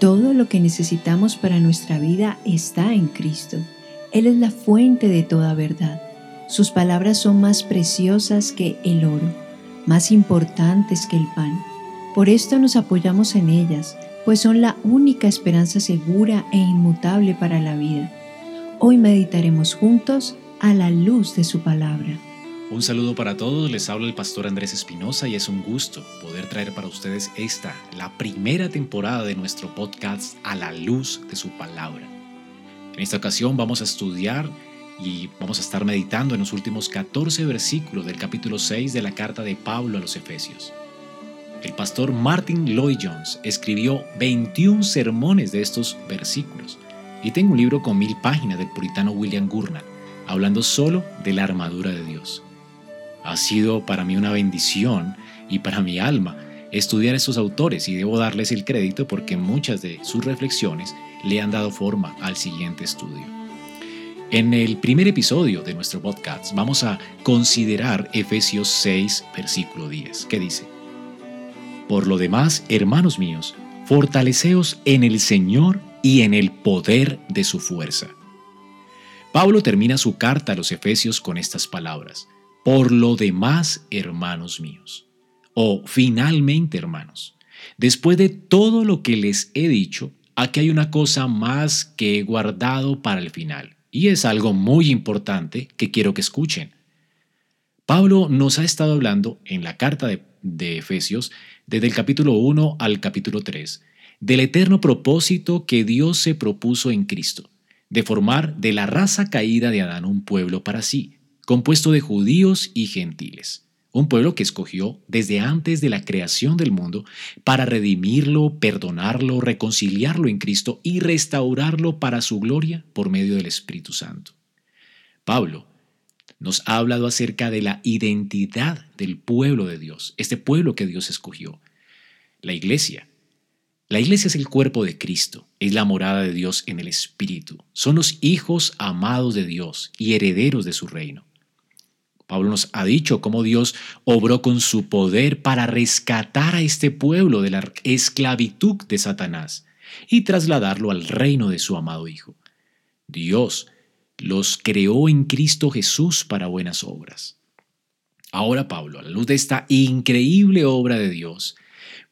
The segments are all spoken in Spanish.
Todo lo que necesitamos para nuestra vida está en Cristo. Él es la fuente de toda verdad. Sus palabras son más preciosas que el oro, más importantes que el pan. Por esto nos apoyamos en ellas, pues son la única esperanza segura e inmutable para la vida. Hoy meditaremos juntos a la luz de su palabra. Un saludo para todos, les habla el pastor Andrés Espinosa y es un gusto poder traer para ustedes esta, la primera temporada de nuestro podcast A la luz de su palabra. En esta ocasión vamos a estudiar y vamos a estar meditando en los últimos 14 versículos del capítulo 6 de la carta de Pablo a los Efesios. El pastor Martin Lloyd Jones escribió 21 sermones de estos versículos y tengo un libro con mil páginas del puritano William Gurnall hablando solo de la armadura de Dios. Ha sido para mí una bendición y para mi alma estudiar estos autores y debo darles el crédito porque muchas de sus reflexiones le han dado forma al siguiente estudio. En el primer episodio de nuestro podcast vamos a considerar Efesios 6, versículo 10, que dice, Por lo demás, hermanos míos, fortaleceos en el Señor y en el poder de su fuerza. Pablo termina su carta a los Efesios con estas palabras, Por lo demás, hermanos míos, o finalmente, hermanos, después de todo lo que les he dicho, aquí hay una cosa más que he guardado para el final y es algo muy importante que quiero que escuchen. Pablo nos ha estado hablando en la carta de, Efesios, desde el capítulo 1 al capítulo 3, del eterno propósito que Dios se propuso en Cristo, de formar de la raza caída de Adán un pueblo para sí, compuesto de judíos y gentiles un pueblo que escogió desde antes de la creación del mundo para redimirlo, perdonarlo, reconciliarlo en Cristo y restaurarlo para su gloria por medio del Espíritu Santo. Pablo nos ha hablado acerca de la identidad del pueblo de Dios, este pueblo que Dios escogió, la iglesia. La iglesia es el cuerpo de Cristo, es la morada de Dios en el Espíritu, son los hijos amados de Dios y herederos de su reino. Pablo nos ha dicho cómo Dios obró con su poder para rescatar a este pueblo de la esclavitud de Satanás y trasladarlo al reino de su amado Hijo. Dios los creó en Cristo Jesús para buenas obras. Ahora Pablo, a la luz de esta increíble obra de Dios,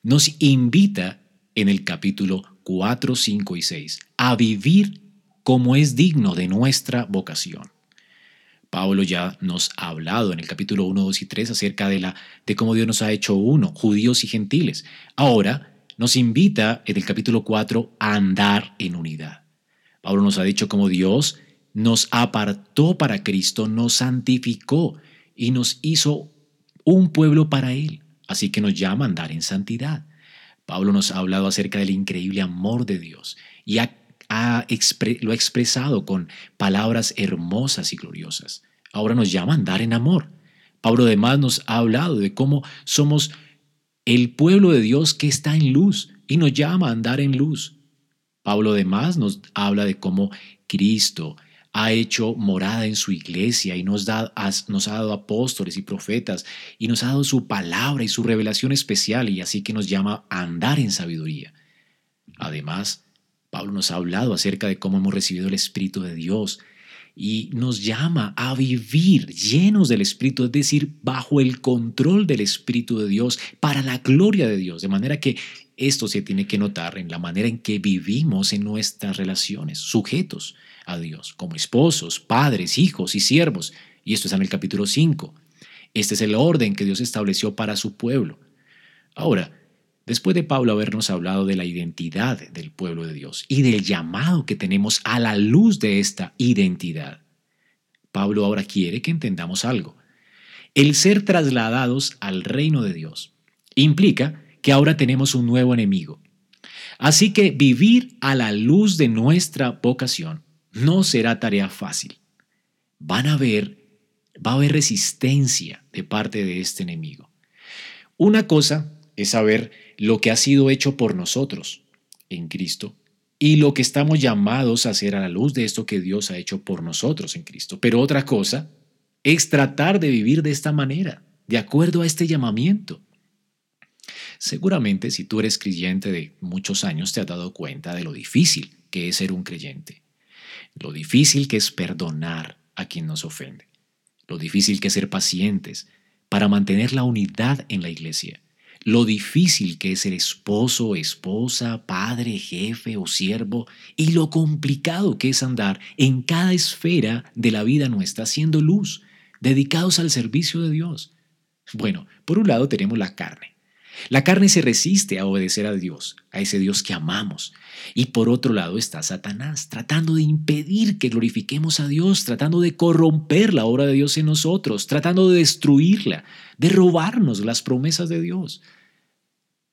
nos invita en el capítulo 4, 5 y 6 a vivir como es digno de nuestra vocación. Pablo ya nos ha hablado en el capítulo 1, 2 y 3 acerca de, la, de cómo Dios nos ha hecho uno, judíos y gentiles. Ahora nos invita en el capítulo 4 a andar en unidad. Pablo nos ha dicho cómo Dios nos apartó para Cristo, nos santificó y nos hizo un pueblo para Él. Así que nos llama a andar en santidad. Pablo nos ha hablado acerca del increíble amor de Dios y ha lo ha expresado con palabras hermosas y gloriosas. Ahora nos llama a andar en amor. Pablo además nos ha hablado de cómo somos el pueblo de Dios que está en luz y nos llama a andar en luz. Pablo además nos habla de cómo Cristo ha hecho morada en su iglesia y nos, nos ha dado apóstoles y profetas y nos ha dado su palabra y su revelación especial y así que nos llama a andar en sabiduría. Además, Pablo nos ha hablado acerca de cómo hemos recibido el Espíritu de Dios y nos llama a vivir llenos del Espíritu, es decir, bajo el control del Espíritu de Dios, para la gloria de Dios. De manera que esto se tiene que notar en la manera en que vivimos en nuestras relaciones, sujetos a Dios, como esposos, padres, hijos y siervos. Y esto está en el capítulo 5. Este es el orden que Dios estableció para su pueblo. Ahora, Después de Pablo habernos hablado de la identidad del pueblo de Dios y del llamado que tenemos a la luz de esta identidad, Pablo ahora quiere que entendamos algo. El ser trasladados al reino de Dios implica que ahora tenemos un nuevo enemigo. Así que vivir a la luz de nuestra vocación no será tarea fácil. Van a ver, va a haber resistencia de parte de este enemigo. Una cosa es saber lo que ha sido hecho por nosotros en Cristo y lo que estamos llamados a hacer a la luz de esto que Dios ha hecho por nosotros en Cristo. Pero otra cosa es tratar de vivir de esta manera, de acuerdo a este llamamiento. Seguramente si tú eres creyente de muchos años te has dado cuenta de lo difícil que es ser un creyente, lo difícil que es perdonar a quien nos ofende, lo difícil que es ser pacientes para mantener la unidad en la iglesia, lo difícil que es ser esposo, esposa, padre, jefe o siervo y lo complicado que es andar en cada esfera de la vida nuestra siendo luz, dedicados al servicio de Dios. Bueno, por un lado tenemos la carne, la carne se resiste a obedecer a Dios, a ese Dios que amamos. Y por otro lado está Satanás, tratando de impedir que glorifiquemos a Dios, tratando de corromper la obra de Dios en nosotros, tratando de destruirla, de robarnos las promesas de Dios.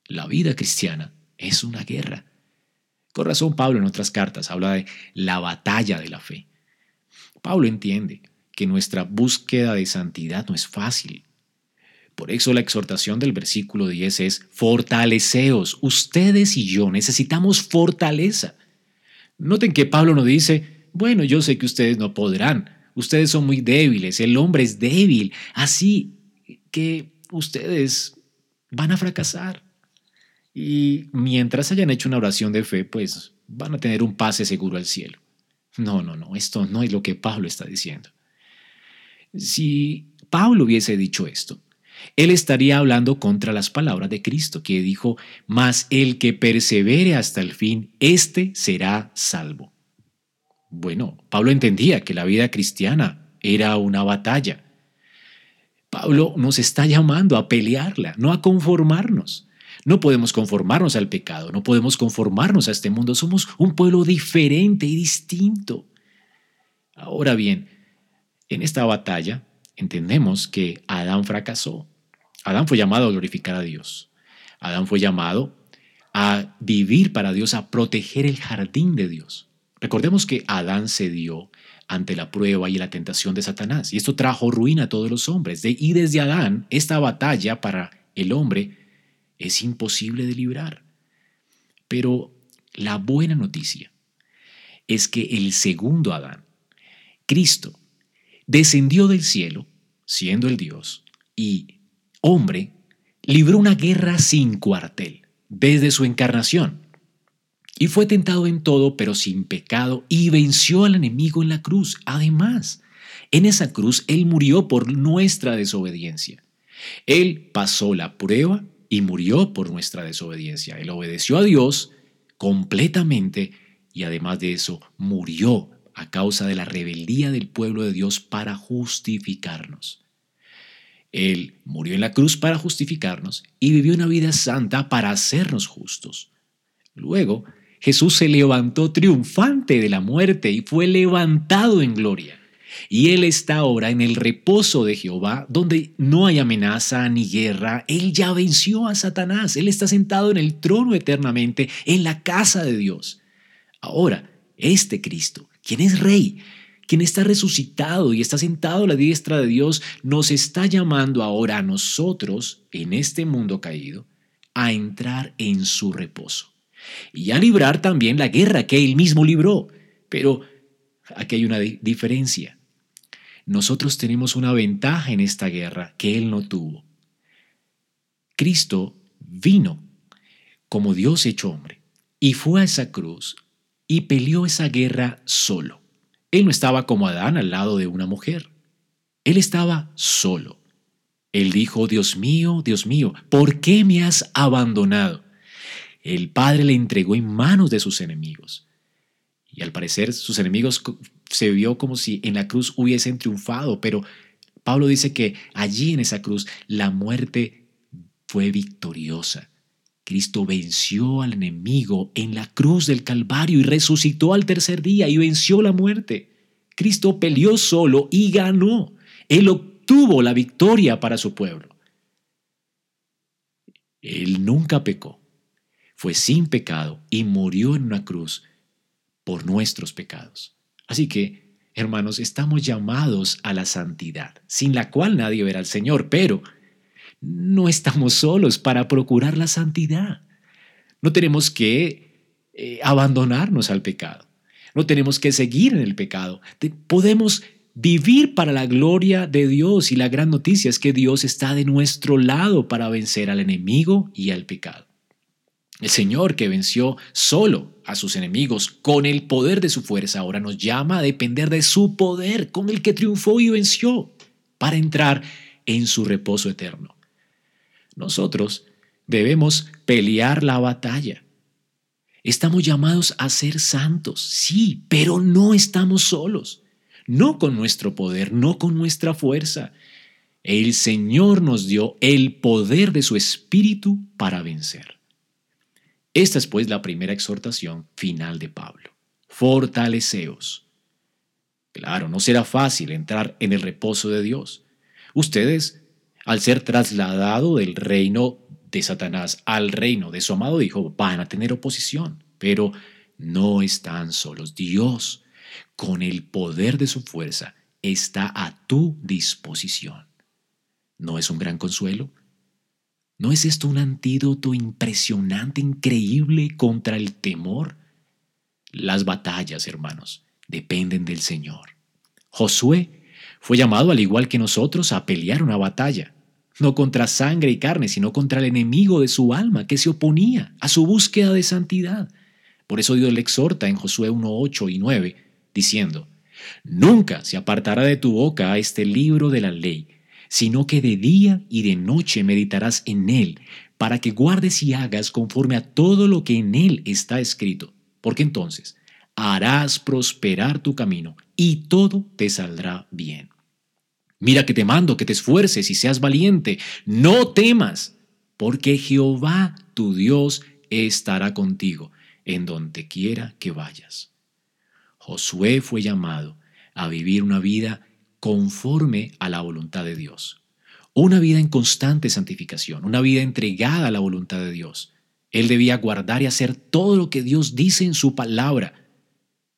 La vida cristiana es una guerra. Con razón Pablo en otras cartas habla de la batalla de la fe. Pablo entiende que nuestra búsqueda de santidad no es fácil, por eso la exhortación del versículo 10 es, fortaleceos, ustedes y yo necesitamos fortaleza. Noten que Pablo no dice, bueno, yo sé que ustedes no podrán, ustedes son muy débiles, el hombre es débil, así que ustedes van a fracasar. Y mientras hayan hecho una oración de fe, pues van a tener un pase seguro al cielo. No, no, no, esto no es lo que Pablo está diciendo. Si Pablo hubiese dicho esto, él estaría hablando contra las palabras de Cristo, que dijo, mas el que persevere hasta el fin, éste será salvo. Bueno, Pablo entendía que la vida cristiana era una batalla. Pablo nos está llamando a pelearla, no a conformarnos. No podemos conformarnos al pecado, no podemos conformarnos a este mundo. Somos un pueblo diferente y distinto. Ahora bien, en esta batalla entendemos que Adán fracasó. Adán fue llamado a glorificar a Dios. Adán fue llamado a vivir para Dios, a proteger el jardín de Dios. Recordemos que Adán cedió ante la prueba y la tentación de Satanás, y esto trajo ruina a todos los hombres. y desde Adán, esta batalla para el hombre es imposible de librar. Pero la buena noticia es que el segundo Adán, Cristo, descendió del cielo, siendo el Dios, y hombre, libró una guerra sin cuartel desde su encarnación. Y fue tentado en todo, pero sin pecado, y venció al enemigo en la cruz. Además, en esa cruz Él murió por nuestra desobediencia. Él pasó la prueba y murió por nuestra desobediencia. Él obedeció a Dios completamente y además de eso murió a causa de la rebeldía del pueblo de Dios para justificarnos. Él murió en la cruz para justificarnos y vivió una vida santa para hacernos justos. Luego, Jesús se levantó triunfante de la muerte y fue levantado en gloria. Y Él está ahora en el reposo de Jehová, donde no hay amenaza ni guerra. Él ya venció a Satanás. Él está sentado en el trono eternamente, en la casa de Dios. Ahora, este Cristo, quien es Rey, quien está resucitado y está sentado a la diestra de Dios, nos está llamando ahora a nosotros, en este mundo caído, a entrar en su reposo y a librar también la guerra que él mismo libró. Pero aquí hay una diferencia. Nosotros tenemos una ventaja en esta guerra que él no tuvo. Cristo vino como Dios hecho hombre y fue a esa cruz y peleó esa guerra solo. Él no estaba como Adán al lado de una mujer. Él estaba solo. Él dijo, Dios mío, Dios mío, ¿por qué me has abandonado? El Padre le entregó en manos de sus enemigos. Y al parecer sus enemigos se vio como si en la cruz hubiesen triunfado, pero Pablo dice que allí en esa cruz la muerte fue victoriosa. Cristo venció al enemigo en la cruz del Calvario y resucitó al tercer día y venció la muerte. Cristo peleó solo y ganó. Él obtuvo la victoria para su pueblo. Él nunca pecó. Fue sin pecado y murió en una cruz por nuestros pecados. Así que, hermanos, estamos llamados a la santidad, sin la cual nadie verá al Señor, pero no estamos solos para procurar la santidad. No tenemos que eh, abandonarnos al pecado. No tenemos que seguir en el pecado. podemos vivir para la gloria de Dios y la gran noticia es que Dios está de nuestro lado para vencer al enemigo y al pecado. El Señor que venció solo a sus enemigos con el poder de su fuerza ahora nos llama a depender de su poder con el que triunfó y venció para entrar en su reposo eterno. Nosotros debemos pelear la batalla. Estamos llamados a ser santos, sí, pero no estamos solos, no con nuestro poder, no con nuestra fuerza. El Señor nos dio el poder de su Espíritu para vencer. Esta es pues la primera exhortación final de Pablo. Fortaleceos. Claro, no será fácil entrar en el reposo de Dios. Ustedes, al ser trasladado del reino de Satanás al reino de su amado Hijo, van a tener oposición, pero no están solos. Dios, con el poder de su fuerza, está a tu disposición. ¿No es un gran consuelo? ¿No es esto un antídoto impresionante, increíble contra el temor? Las batallas, hermanos, dependen del Señor. Josué fue llamado, al igual que nosotros, a pelear una batalla, no contra sangre y carne, sino contra el enemigo de su alma que se oponía a su búsqueda de santidad. Por eso Dios le exhorta en Josué 1, 8 y 9, diciendo, Nunca se apartará de tu boca este libro de la ley sino que de día y de noche meditarás en él, para que guardes y hagas conforme a todo lo que en él está escrito, porque entonces harás prosperar tu camino y todo te saldrá bien. Mira que te mando que te esfuerces y seas valiente, no temas, porque Jehová tu Dios estará contigo en donde quiera que vayas. Josué fue llamado a vivir una vida conforme a la voluntad de Dios. Una vida en constante santificación, una vida entregada a la voluntad de Dios. Él debía guardar y hacer todo lo que Dios dice en su palabra.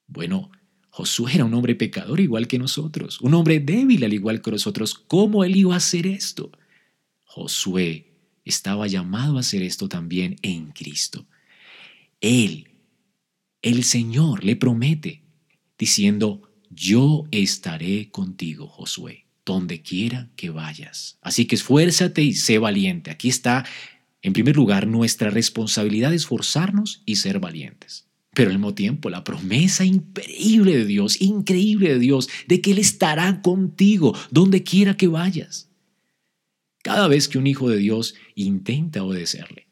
Bueno, Josué era un hombre pecador igual que nosotros, un hombre débil al igual que nosotros. ¿Cómo él iba a hacer esto? Josué estaba llamado a hacer esto también en Cristo. Él, el Señor, le promete, diciendo, yo estaré contigo, Josué, donde quiera que vayas. Así que esfuérzate y sé valiente. Aquí está, en primer lugar, nuestra responsabilidad de esforzarnos y ser valientes. Pero al mismo tiempo, la promesa increíble de Dios, increíble de Dios, de que Él estará contigo donde quiera que vayas. Cada vez que un hijo de Dios intenta obedecerle,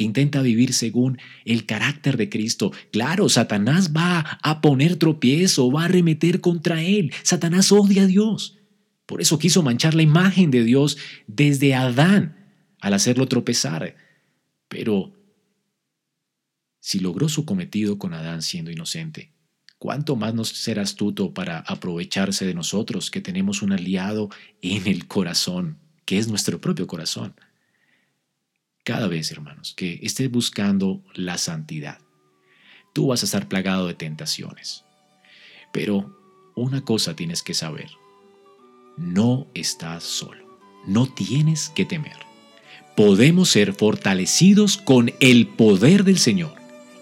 que intenta vivir según el carácter de Cristo. Claro, Satanás va a poner tropiezo, va a arremeter contra él. Satanás odia a Dios. Por eso quiso manchar la imagen de Dios desde Adán al hacerlo tropezar. Pero si logró su cometido con Adán siendo inocente, ¿cuánto más nos será astuto para aprovecharse de nosotros que tenemos un aliado en el corazón, que es nuestro propio corazón? Cada vez, hermanos, que estés buscando la santidad, tú vas a estar plagado de tentaciones. Pero una cosa tienes que saber, no estás solo, no tienes que temer. Podemos ser fortalecidos con el poder del Señor.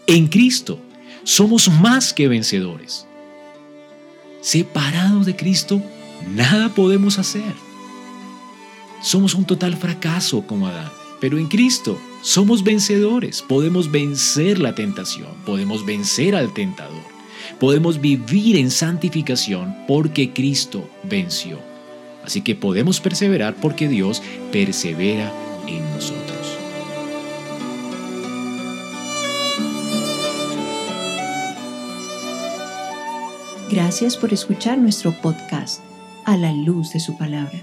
En Cristo somos más que vencedores. Separados de Cristo, nada podemos hacer. Somos un total fracaso como Adán. Pero en Cristo somos vencedores, podemos vencer la tentación, podemos vencer al tentador, podemos vivir en santificación porque Cristo venció. Así que podemos perseverar porque Dios persevera en nosotros. Gracias por escuchar nuestro podcast a la luz de su palabra.